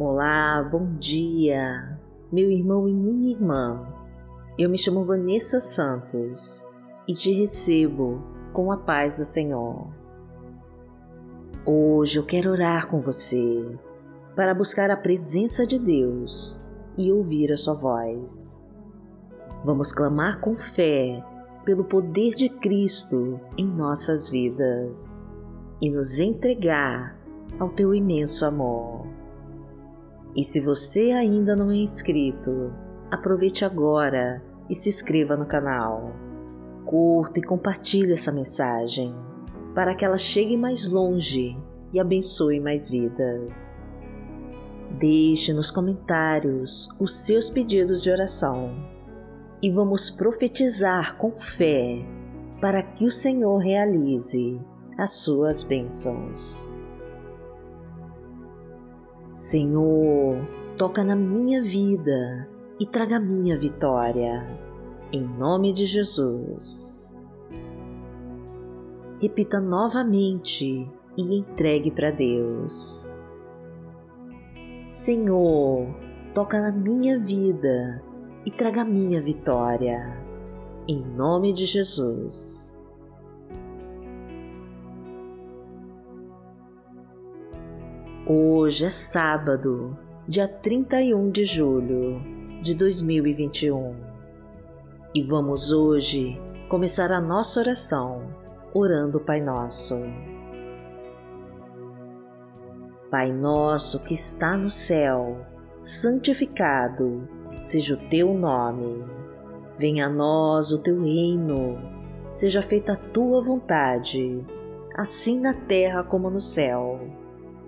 Olá, bom dia, meu irmão e minha irmã. Eu me chamo Vanessa Santos e te recebo com a paz do Senhor. Hoje eu quero orar com você para buscar a presença de Deus e ouvir a sua voz. Vamos clamar com fé pelo poder de Cristo em nossas vidas e nos entregar ao teu imenso amor. E se você ainda não é inscrito, aproveite agora e se inscreva no canal. Curta e compartilhe essa mensagem para que ela chegue mais longe e abençoe mais vidas. Deixe nos comentários os seus pedidos de oração e vamos profetizar com fé para que o Senhor realize as suas bênçãos. Senhor, toca na minha vida e traga minha vitória, em nome de Jesus. Repita novamente e entregue para Deus. Senhor, toca na minha vida e traga minha vitória, em nome de Jesus. Hoje é sábado, dia 31 de julho de 2021 e vamos hoje começar a nossa oração orando o Pai Nosso. Pai nosso que está no céu, santificado seja o teu nome. Venha a nós o teu reino. Seja feita a tua vontade, assim na terra como no céu.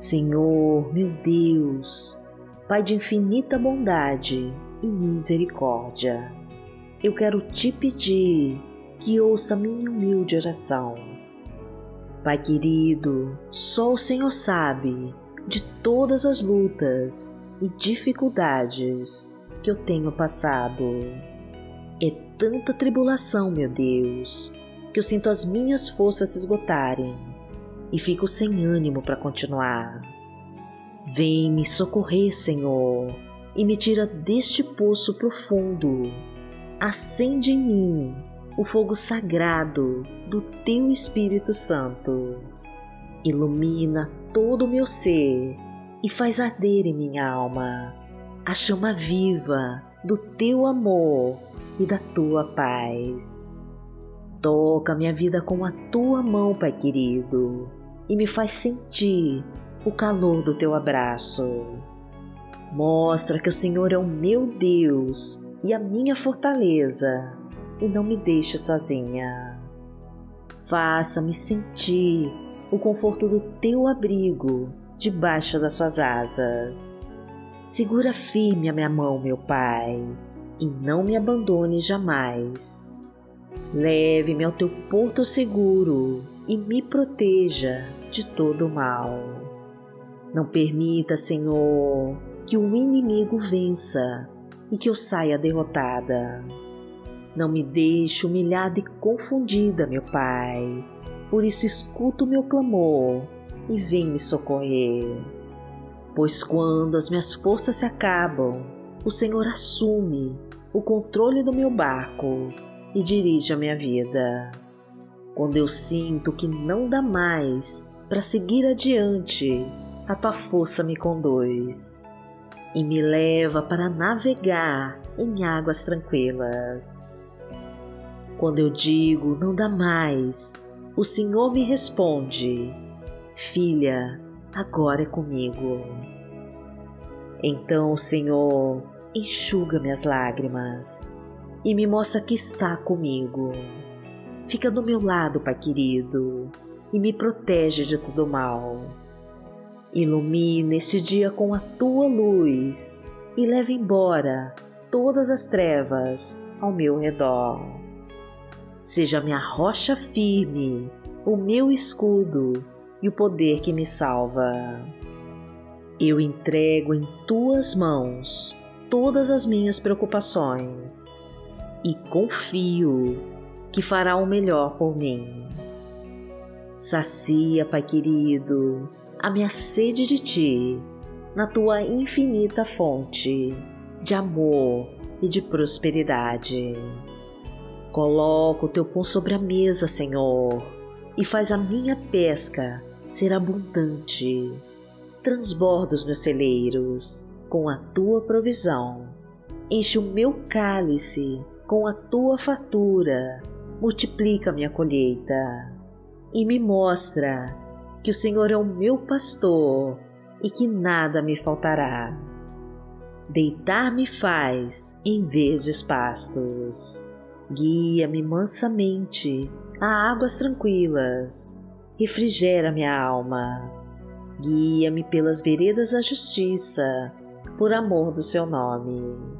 Senhor, meu Deus, Pai de infinita bondade e misericórdia, eu quero te pedir que ouça minha humilde oração. Pai querido, só o Senhor sabe de todas as lutas e dificuldades que eu tenho passado. É tanta tribulação, meu Deus, que eu sinto as minhas forças se esgotarem e fico sem ânimo para continuar. Vem me socorrer, Senhor, e me tira deste poço profundo. Acende em mim o fogo sagrado do Teu Espírito Santo. Ilumina todo o meu ser e faz arder em minha alma a chama viva do Teu amor e da Tua paz. Toca minha vida com a Tua mão, Pai querido e me faz sentir o calor do teu abraço. Mostra que o Senhor é o meu Deus e a minha fortaleza e não me deixe sozinha. Faça-me sentir o conforto do teu abrigo debaixo das suas asas. Segura firme a minha mão, meu Pai, e não me abandone jamais. Leve-me ao teu porto seguro e me proteja de todo mal. Não permita, Senhor, que o inimigo vença e que eu saia derrotada. Não me deixe humilhada e confundida, meu Pai. Por isso escuta o meu clamor e vem me socorrer. Pois quando as minhas forças se acabam, o Senhor assume o controle do meu barco e dirige a minha vida. Quando eu sinto que não dá mais para seguir adiante, a tua força me conduz e me leva para navegar em águas tranquilas. Quando eu digo não dá mais, o Senhor me responde: Filha, agora é comigo. Então, Senhor, enxuga minhas lágrimas e me mostra que está comigo. Fica do meu lado, Pai querido, e me protege de todo mal. Ilumina este dia com a tua luz e leva embora todas as trevas ao meu redor. Seja minha rocha firme, o meu escudo e o poder que me salva. Eu entrego em tuas mãos todas as minhas preocupações e confio que fará o melhor por mim. Sacia, Pai querido, a minha sede de Ti, na Tua infinita fonte de amor e de prosperidade. Coloca o Teu pão sobre a mesa, Senhor, e faz a minha pesca ser abundante. Transborda os meus celeiros com a Tua provisão. Enche o meu cálice com a Tua fatura. Multiplica minha colheita e me mostra que o Senhor é o meu pastor e que nada me faltará. Deitar-me faz em verdes pastos, guia-me mansamente a águas tranquilas, refrigera minha alma, guia-me pelas veredas da justiça, por amor do seu nome.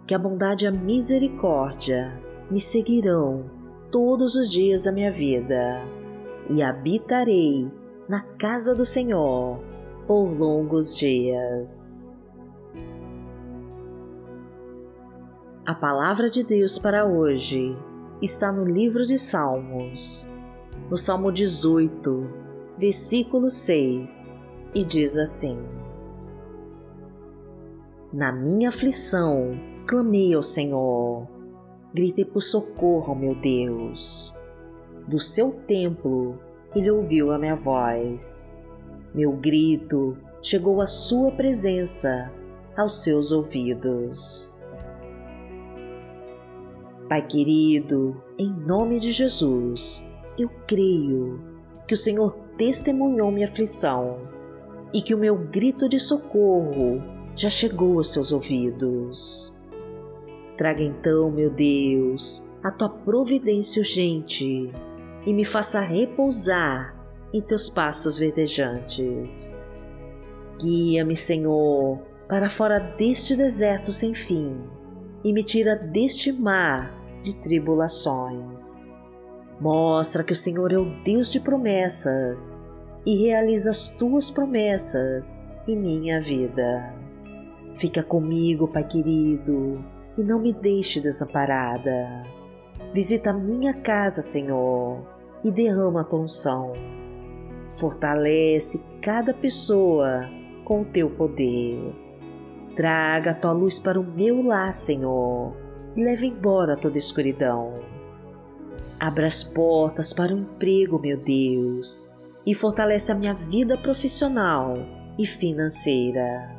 que a bondade e a misericórdia me seguirão todos os dias da minha vida e habitarei na casa do Senhor por longos dias. A palavra de Deus para hoje está no livro de Salmos, no Salmo 18, versículo 6, e diz assim: Na minha aflição clamei ao Senhor gritei por socorro meu Deus. Do seu templo, ele ouviu a minha voz. Meu grito chegou à sua presença, aos seus ouvidos. Pai querido, em nome de Jesus, eu creio que o Senhor testemunhou minha aflição e que o meu grito de socorro já chegou aos seus ouvidos. Traga então, meu Deus, a tua providência urgente e me faça repousar em teus passos verdejantes. Guia-me, Senhor, para fora deste deserto sem fim e me tira deste mar de tribulações. Mostra que o Senhor é o Deus de promessas e realiza as tuas promessas em minha vida. Fica comigo, Pai querido e não me deixe desamparada. Visita minha casa, Senhor, e derrama a tua unção. Fortalece cada pessoa com o teu poder. Traga a tua luz para o meu lar, Senhor, e leve embora toda escuridão. Abra as portas para o emprego, meu Deus, e fortalece a minha vida profissional e financeira.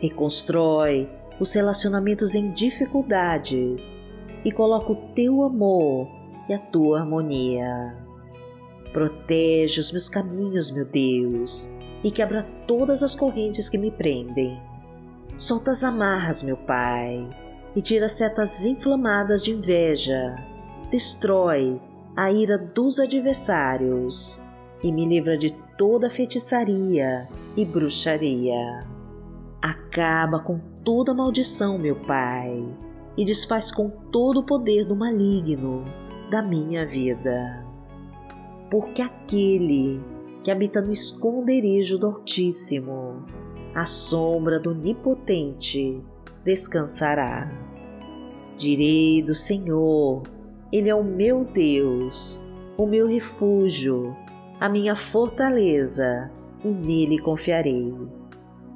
Reconstrói os relacionamentos em dificuldades e coloca o teu amor e a tua harmonia. Protege os meus caminhos, meu Deus, e quebra todas as correntes que me prendem. Solta as amarras, meu Pai, e tira setas inflamadas de inveja. Destrói a ira dos adversários e me livra de toda feitiçaria e bruxaria. Acaba com toda maldição, meu Pai, e desfaz com todo o poder do maligno da minha vida. Porque aquele que habita no esconderijo do Altíssimo, à sombra do Onipotente, descansará. Direi do Senhor, Ele é o meu Deus, o meu refúgio, a minha fortaleza, e nele confiarei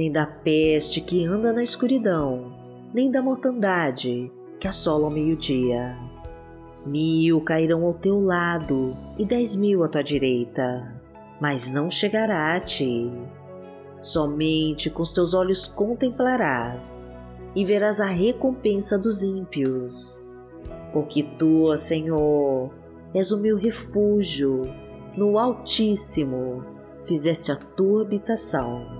nem da peste que anda na escuridão, nem da mortandade que assola ao meio-dia. Mil cairão ao teu lado e dez mil à tua direita, mas não chegará a ti. Somente com os teus olhos contemplarás e verás a recompensa dos ímpios. Porque tu, Senhor, és o meu refúgio, no Altíssimo fizeste a tua habitação.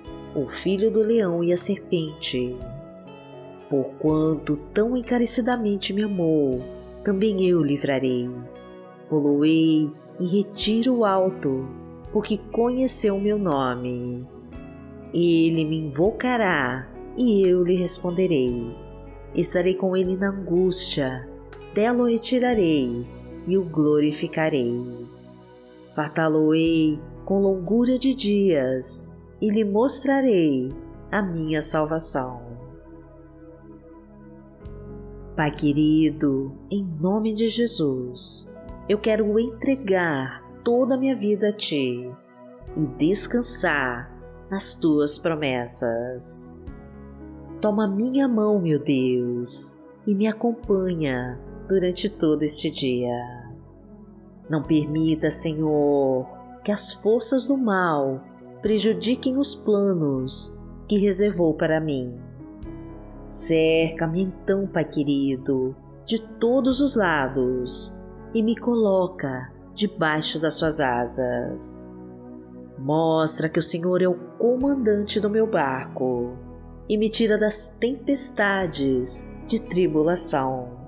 o filho do leão e a serpente. Porquanto tão encarecidamente me amou, também eu livrarei. Poloei em retiro alto, porque conheceu meu nome. Ele me invocará e eu lhe responderei. Estarei com ele na angústia, dela o retirarei e o glorificarei. Fartá-lo-ei com longura de dias e lhe mostrarei a minha salvação. Pai querido, em nome de Jesus, eu quero entregar toda a minha vida a Ti e descansar nas Tuas promessas. Toma minha mão, meu Deus, e me acompanha durante todo este dia. Não permita, Senhor, que as forças do mal prejudiquem os planos que reservou para mim. Cerca-me então, Pai querido, de todos os lados e me coloca debaixo das suas asas. Mostra que o Senhor é o comandante do meu barco e me tira das tempestades de tribulação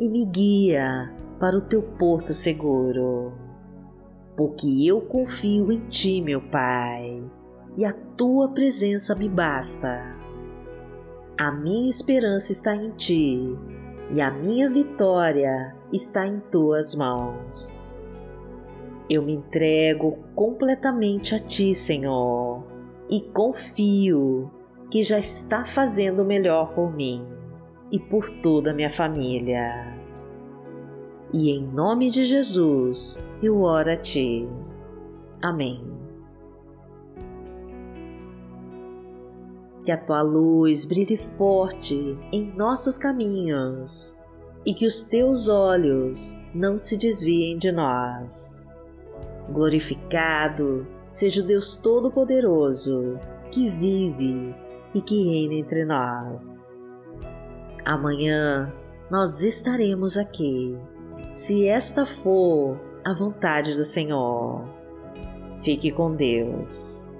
e me guia para o teu porto seguro. Porque eu confio em ti, meu Pai, e a tua presença me basta. A minha esperança está em ti e a minha vitória está em tuas mãos. Eu me entrego completamente a ti, Senhor, e confio que já está fazendo o melhor por mim e por toda a minha família. E em nome de Jesus eu oro a Ti. Amém. Que a Tua luz brilhe forte em nossos caminhos e que os Teus olhos não se desviem de nós. Glorificado seja o Deus Todo-Poderoso que vive e que reina entre nós. Amanhã nós estaremos aqui, se esta for a vontade do Senhor. Fique com Deus.